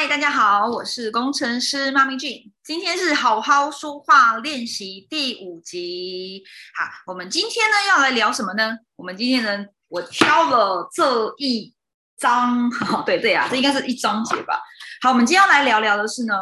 嗨，大家好，我是工程师妈咪俊。今天是好好说话练习第五集。好，我们今天呢要来聊什么呢？我们今天呢，我挑了这一章，对对啊，这应该是一章节吧。好，我们今天要来聊聊的是呢，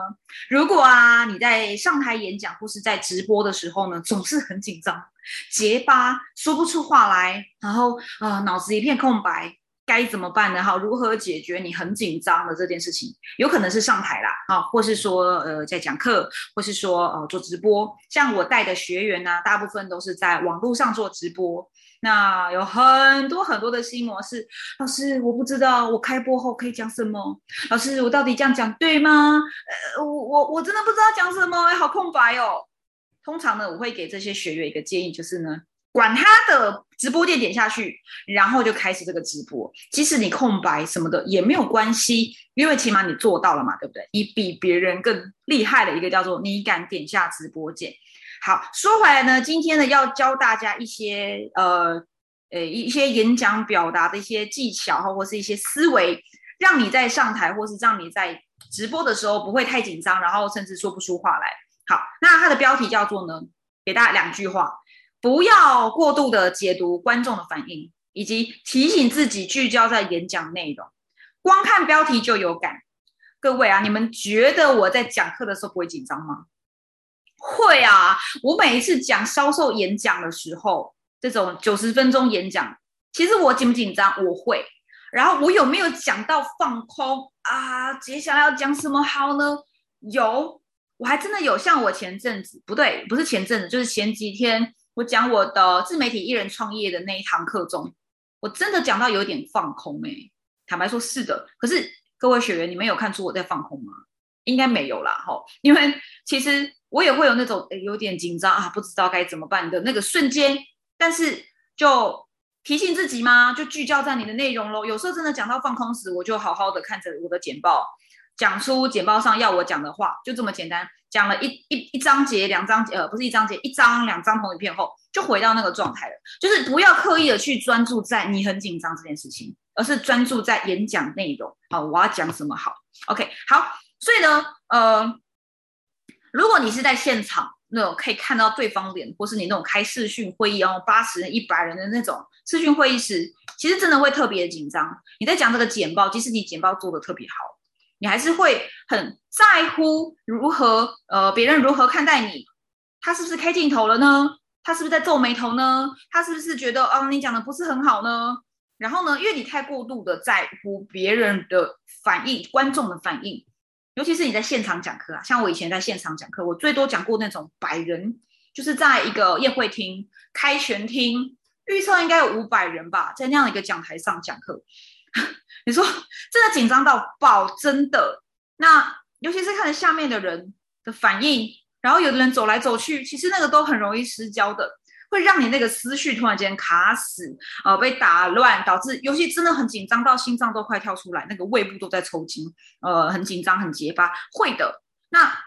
如果啊你在上台演讲或是在直播的时候呢，总是很紧张、结巴，说不出话来，然后呃脑子一片空白。该怎么办呢？哈，如何解决你很紧张的这件事情？有可能是上台啦，啊，或是说呃在讲课，或是说呃做直播。像我带的学员呢，大部分都是在网络上做直播。那有很多很多的新模式。老师，我不知道我开播后可以讲什么。老师，我到底这样讲对吗？呃，我我我真的不知道讲什么，好空白哦。通常呢，我会给这些学员一个建议，就是呢。管他的直播键点下去，然后就开始这个直播。即使你空白什么的也没有关系，因为起码你做到了嘛，对不对？你比别人更厉害的一个叫做你敢点下直播键。好，说回来呢，今天呢要教大家一些呃呃一些演讲表达的一些技巧或或是一些思维，让你在上台或是让你在直播的时候不会太紧张，然后甚至说不出话来。好，那它的标题叫做呢，给大家两句话。不要过度的解读观众的反应，以及提醒自己聚焦在演讲内容。光看标题就有感，各位啊，你们觉得我在讲课的时候不会紧张吗？会啊，我每一次讲销售演讲的时候，这种九十分钟演讲，其实我紧不紧张？我会。然后我有没有讲到放空啊？接下来要讲什么好呢？有，我还真的有。像我前阵子，不对，不是前阵子，就是前几天。我讲我的自媒体艺人创业的那一堂课中，我真的讲到有点放空哎，坦白说是的。可是各位学员，你们有看出我在放空吗？应该没有啦，吼。因为其实我也会有那种有点紧张啊，不知道该怎么办的那个瞬间。但是就提醒自己嘛，就聚焦在你的内容喽。有时候真的讲到放空时，我就好好的看着我的简报。讲出简报上要我讲的话，就这么简单。讲了一一一章节、两章节，呃，不是一章节，一张、两张同一片后，就回到那个状态了。就是不要刻意的去专注在你很紧张这件事情，而是专注在演讲内容。好，我要讲什么好？OK，好。所以呢，呃，如果你是在现场那种可以看到对方脸，或是你那种开视讯会议哦，八十人、一百人的那种视讯会议时，其实真的会特别紧张。你在讲这个简报，即使你简报做的特别好。你还是会很在乎如何呃别人如何看待你，他是不是开镜头了呢？他是不是在皱眉头呢？他是不是觉得哦你讲的不是很好呢？然后呢，因为你太过度的在乎别人的反应、观众的反应，尤其是你在现场讲课啊，像我以前在现场讲课，我最多讲过那种百人，就是在一个宴会厅开全厅，预测应该有五百人吧，在那样的一个讲台上讲课。你说真的紧张到爆，真的。那尤其是看着下面的人的反应，然后有的人走来走去，其实那个都很容易失焦的，会让你那个思绪突然间卡死，呃，被打乱，导致尤其真的很紧张到心脏都快跳出来，那个胃部都在抽筋，呃，很紧张很结巴，会的。那。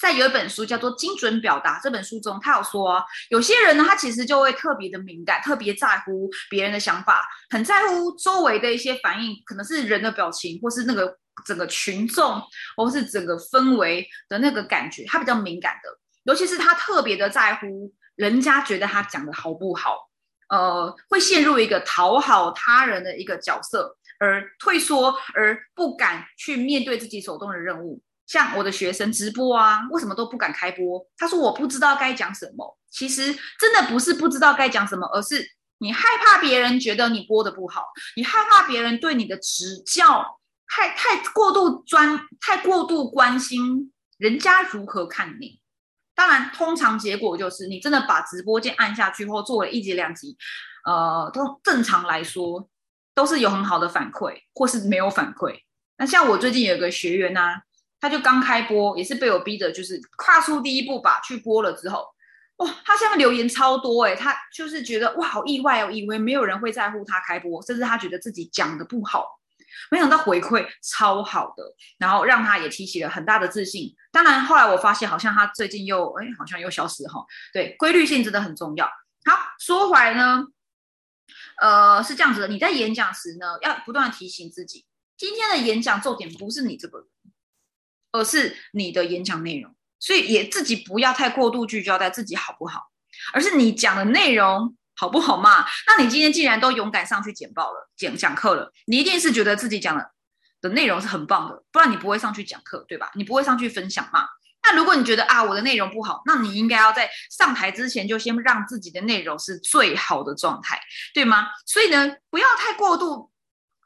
在有一本书叫做《精准表达》这本书中，他有说，有些人呢，他其实就会特别的敏感，特别在乎别人的想法，很在乎周围的一些反应，可能是人的表情，或是那个整个群众，或是整个氛围的那个感觉，他比较敏感的。尤其是他特别的在乎人家觉得他讲的好不好，呃，会陷入一个讨好他人的一个角色，而退缩，而不敢去面对自己手中的任务。像我的学生直播啊，为什么都不敢开播？他说我不知道该讲什么。其实真的不是不知道该讲什么，而是你害怕别人觉得你播的不好，你害怕别人对你的指教太太过度专，太过度关心人家如何看你。当然，通常结果就是你真的把直播键按下去后做了一集两集，呃，都正常来说都是有很好的反馈，或是没有反馈。那像我最近有个学员呢。他就刚开播，也是被我逼的，就是跨出第一步吧，去播了之后，哇，他下面留言超多哎，他就是觉得哇，好意外哦，以为没有人会在乎他开播，甚至他觉得自己讲的不好，没想到回馈超好的，然后让他也提起了很大的自信。当然后来我发现，好像他最近又哎，好像又消失哈。对，规律性真的很重要。好，说回来呢，呃，是这样子的，你在演讲时呢，要不断提醒自己。今天的演讲重点不是你这个人，而是你的演讲内容。所以也自己不要太过度聚焦在自己好不好，而是你讲的内容好不好嘛？那你今天既然都勇敢上去简报了、讲讲课了，你一定是觉得自己讲的的内容是很棒的，不然你不会上去讲课，对吧？你不会上去分享嘛？那如果你觉得啊我的内容不好，那你应该要在上台之前就先让自己的内容是最好的状态，对吗？所以呢，不要太过度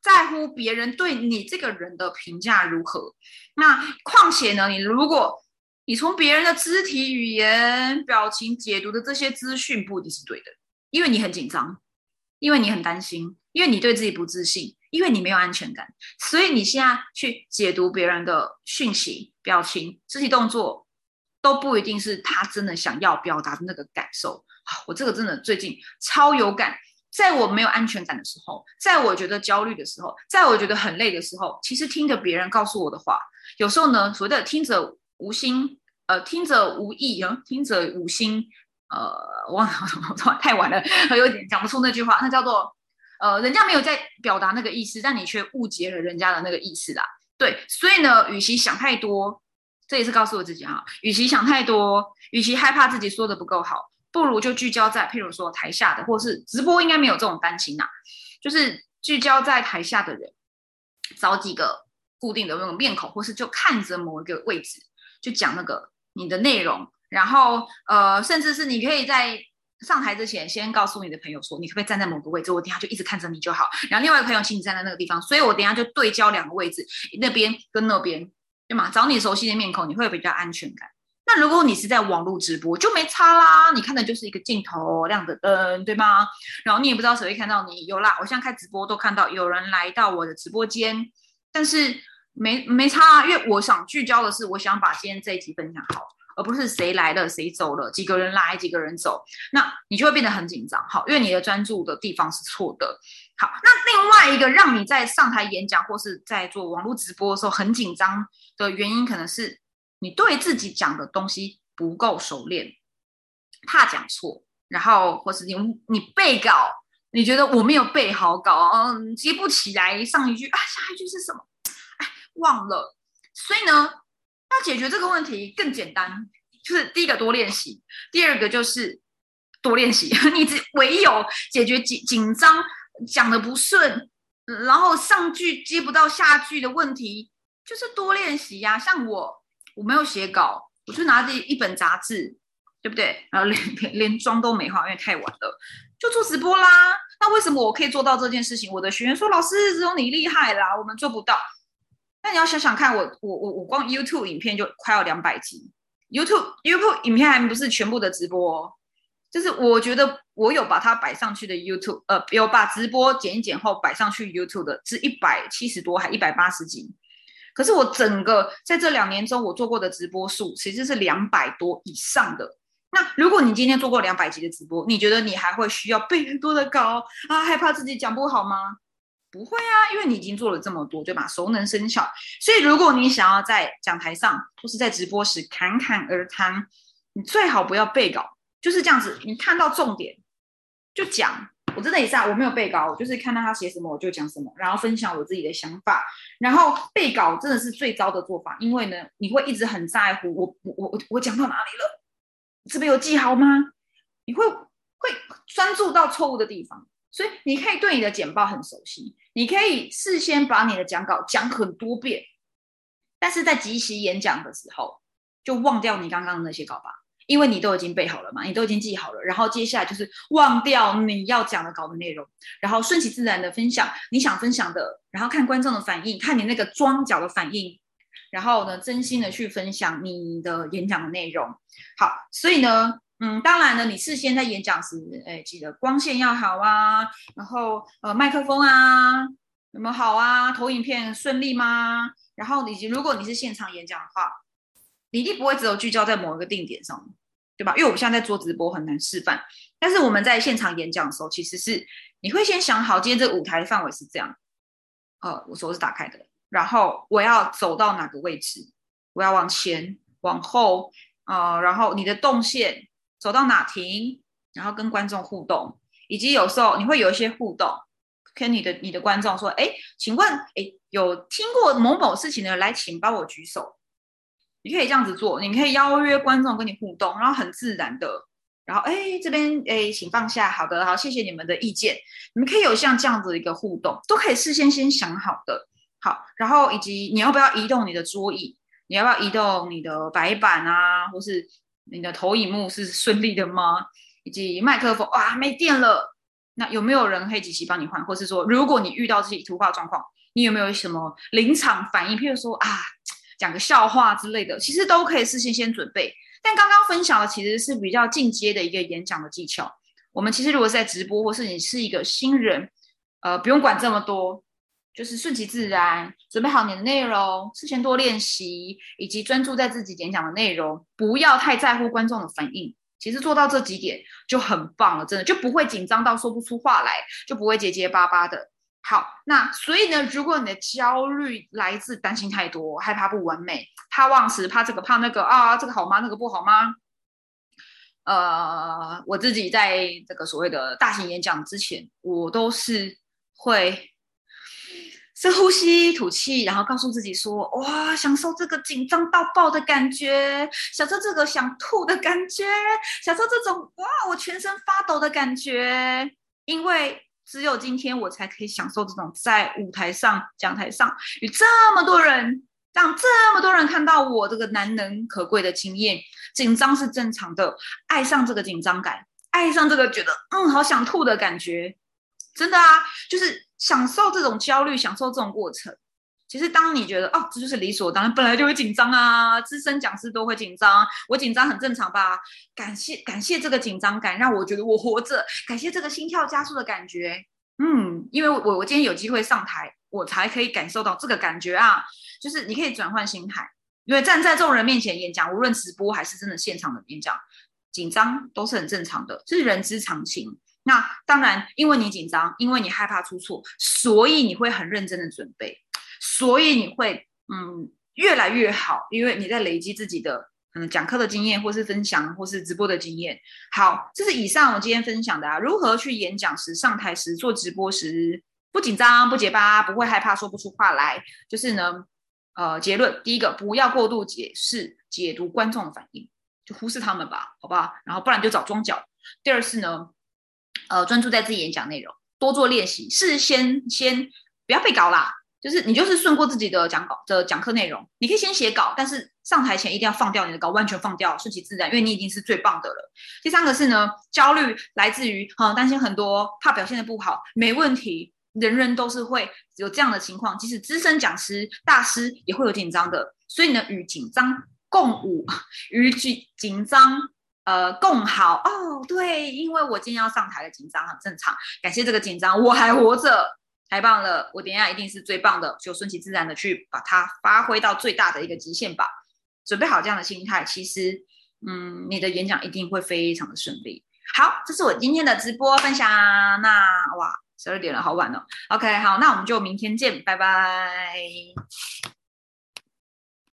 在乎别人对你这个人的评价如何。那况且呢，你如果你从别人的肢体语言、表情解读的这些资讯不一定是对的，因为你很紧张，因为你很担心，因为你对自己不自信，因为你没有安全感，所以你现在去解读别人的讯息、表情、肢体动作，都不一定是他真的想要表达的那个感受。我这个真的最近超有感，在我没有安全感的时候，在我觉得焦虑的时候，在我觉得很累的时候，其实听着别人告诉我的话，有时候呢，所谓的听着。无心，呃，听者无意啊，听者无心，呃，忘了，太晚了，有点讲不出那句话。那叫做，呃，人家没有在表达那个意思，但你却误解了人家的那个意思啦。对，所以呢，与其想太多，这也是告诉我自己哈，与其想太多，与其害怕自己说的不够好，不如就聚焦在，譬如说台下的，或是直播应该没有这种担心呐，就是聚焦在台下的人，找几个固定的那种面孔，或是就看着某一个位置。就讲那个你的内容，然后呃，甚至是你可以在上台之前先告诉你的朋友说，你可不可以站在某个位置，我等下就一直看着你就好。然后另外一个朋友请你站在那个地方，所以我等下就对焦两个位置，那边跟那边，对吗？找你熟悉的面孔，你会比较安全感。那如果你是在网络直播，就没差啦，你看的就是一个镜头亮的灯，对吗？然后你也不知道谁会看到你。有啦，我现在开直播都看到有人来到我的直播间，但是。没没差，啊因为我想聚焦的是，我想把今天这一集分享好，而不是谁来了谁走了，几个人来几个人走，那你就会变得很紧张，好，因为你的专注的地方是错的。好，那另外一个让你在上台演讲或是在做网络直播的时候很紧张的原因，可能是你对自己讲的东西不够熟练，怕讲错，然后或是你你背稿，你觉得我没有背好稿，嗯，接不起来上一句啊，下一句是什么？哎忘了，所以呢，要解决这个问题更简单，就是第一个多练习，第二个就是多练习。你只唯有解决紧紧张、讲的不顺，然后上句接不到下句的问题，就是多练习呀。像我，我没有写稿，我就拿着一本杂志，对不对？然后连 连妆都没化，因为太晚了，就做直播啦。那为什么我可以做到这件事情？我的学员说：“老师，只有你厉害啦，我们做不到。”那你要想想看，我我我我光 YouTube 影片就快要两百集，YouTube YouTube 影片还不是全部的直播，就是我觉得我有把它摆上去的 YouTube，呃，有把直播剪一剪后摆上去 YouTube 的是一百七十多还一百八十集，可是我整个在这两年中我做过的直播数其实是两百多以上的。那如果你今天做过两百集的直播，你觉得你还会需要背很多的稿啊？害怕自己讲不好吗？不会啊，因为你已经做了这么多，对吧？熟能生巧。所以，如果你想要在讲台上或是在直播时侃侃而谈，你最好不要背稿，就是这样子。你看到重点就讲。我真的也是啊，我没有背稿，我就是看到他写什么我就讲什么，然后分享我自己的想法。然后背稿真的是最糟的做法，因为呢，你会一直很在乎我我我我讲到哪里了，这边有记好吗？你会会专注到错误的地方。所以你可以对你的简报很熟悉，你可以事先把你的讲稿讲很多遍，但是在即席演讲的时候，就忘掉你刚刚的那些稿吧，因为你都已经背好了嘛，你都已经记好了。然后接下来就是忘掉你要讲的稿的内容，然后顺其自然的分享你想分享的，然后看观众的反应，看你那个装脚的反应，然后呢，真心的去分享你的演讲的内容。好，所以呢。嗯，当然呢，你事先在演讲时，哎，记得光线要好啊，然后呃，麦克风啊有没有好啊？投影片顺利吗？然后以及如果你是现场演讲的话，你一定不会只有聚焦在某一个定点上，对吧？因为我们现在在做直播，很难示范。但是我们在现场演讲的时候，其实是你会先想好，今天这个舞台的范围是这样，呃，我手是打开的，然后我要走到哪个位置，我要往前、往后，呃，然后你的动线。走到哪停，然后跟观众互动，以及有时候你会有一些互动，跟你的你的观众说：“哎，请问，哎，有听过某某事情的，来，请帮我举手。你可以这样子做，你可以邀约观众跟你互动，然后很自然的，然后哎这边哎请放下，好的，好，谢谢你们的意见。你们可以有像这样子一个互动，都可以事先先想好的，好，然后以及你要不要移动你的桌椅，你要不要移动你的白板啊，或是你的投影幕是顺利的吗？以及麦克风哇没电了，那有没有人可以及时帮你换？或是说，如果你遇到这些突发状况，你有没有什么临场反应？譬如说啊。讲个笑话之类的，其实都可以事先先准备。但刚刚分享的其实是比较进阶的一个演讲的技巧。我们其实如果是在直播，或是你是一个新人，呃，不用管这么多，就是顺其自然，准备好你的内容，事先多练习，以及专注在自己演讲的内容，不要太在乎观众的反应。其实做到这几点就很棒了，真的就不会紧张到说不出话来，就不会结结巴巴的。好，那所以呢，如果你的焦虑来自担心太多，害怕不完美，怕忘词，怕这个怕那个啊，这个好吗？那个不好吗？呃，我自己在这个所谓的大型演讲之前，我都是会深呼吸、吐气，然后告诉自己说：哇，享受这个紧张到爆的感觉，享受这个想吐的感觉，享受这种哇，我全身发抖的感觉，因为。只有今天我才可以享受这种在舞台上讲台上与这么多人，让这么多人看到我这个难能可贵的经验。紧张是正常的，爱上这个紧张感，爱上这个觉得嗯好想吐的感觉，真的啊，就是享受这种焦虑，享受这种过程。其实，当你觉得哦，这就是理所当然，本来就会紧张啊，资深讲师都会紧张，我紧张很正常吧？感谢感谢这个紧张感，让我觉得我活着，感谢这个心跳加速的感觉。嗯，因为我我今天有机会上台，我才可以感受到这个感觉啊。就是你可以转换心态，因为站在众人面前演讲，无论直播还是真的现场的演讲，紧张都是很正常的，这是人之常情。那当然，因为你紧张，因为你害怕出错，所以你会很认真的准备。所以你会嗯越来越好，因为你在累积自己的嗯讲课的经验，或是分享，或是直播的经验。好，这是以上我今天分享的啊，如何去演讲时、上台时、做直播时不紧张、不结巴、不会害怕说不出话来。就是呢，呃，结论第一个，不要过度解释、解读观众的反应，就忽视他们吧，好不好？然后不然就找庄脚。第二是呢，呃，专注在自己演讲内容，多做练习，事先先不要背稿啦。就是你就是顺过自己的讲稿的讲课内容，你可以先写稿，但是上台前一定要放掉你的稿，完全放掉，顺其自然，因为你已经是最棒的了。第三个是呢，焦虑来自于哈担心很多，怕表现的不好，没问题，人人都是会有这样的情况，即使资深讲师大师也会有紧张的，所以呢，与紧张共舞，与紧紧张呃共好哦，对，因为我今天要上台的紧张很正常，感谢这个紧张，我还活着。太棒了！我等下一定是最棒的，就顺其自然的去把它发挥到最大的一个极限吧。准备好这样的心态，其实，嗯，你的演讲一定会非常的顺利。好，这是我今天的直播分享。那哇，十二点了，好晚了。OK，好，那我们就明天见，拜拜。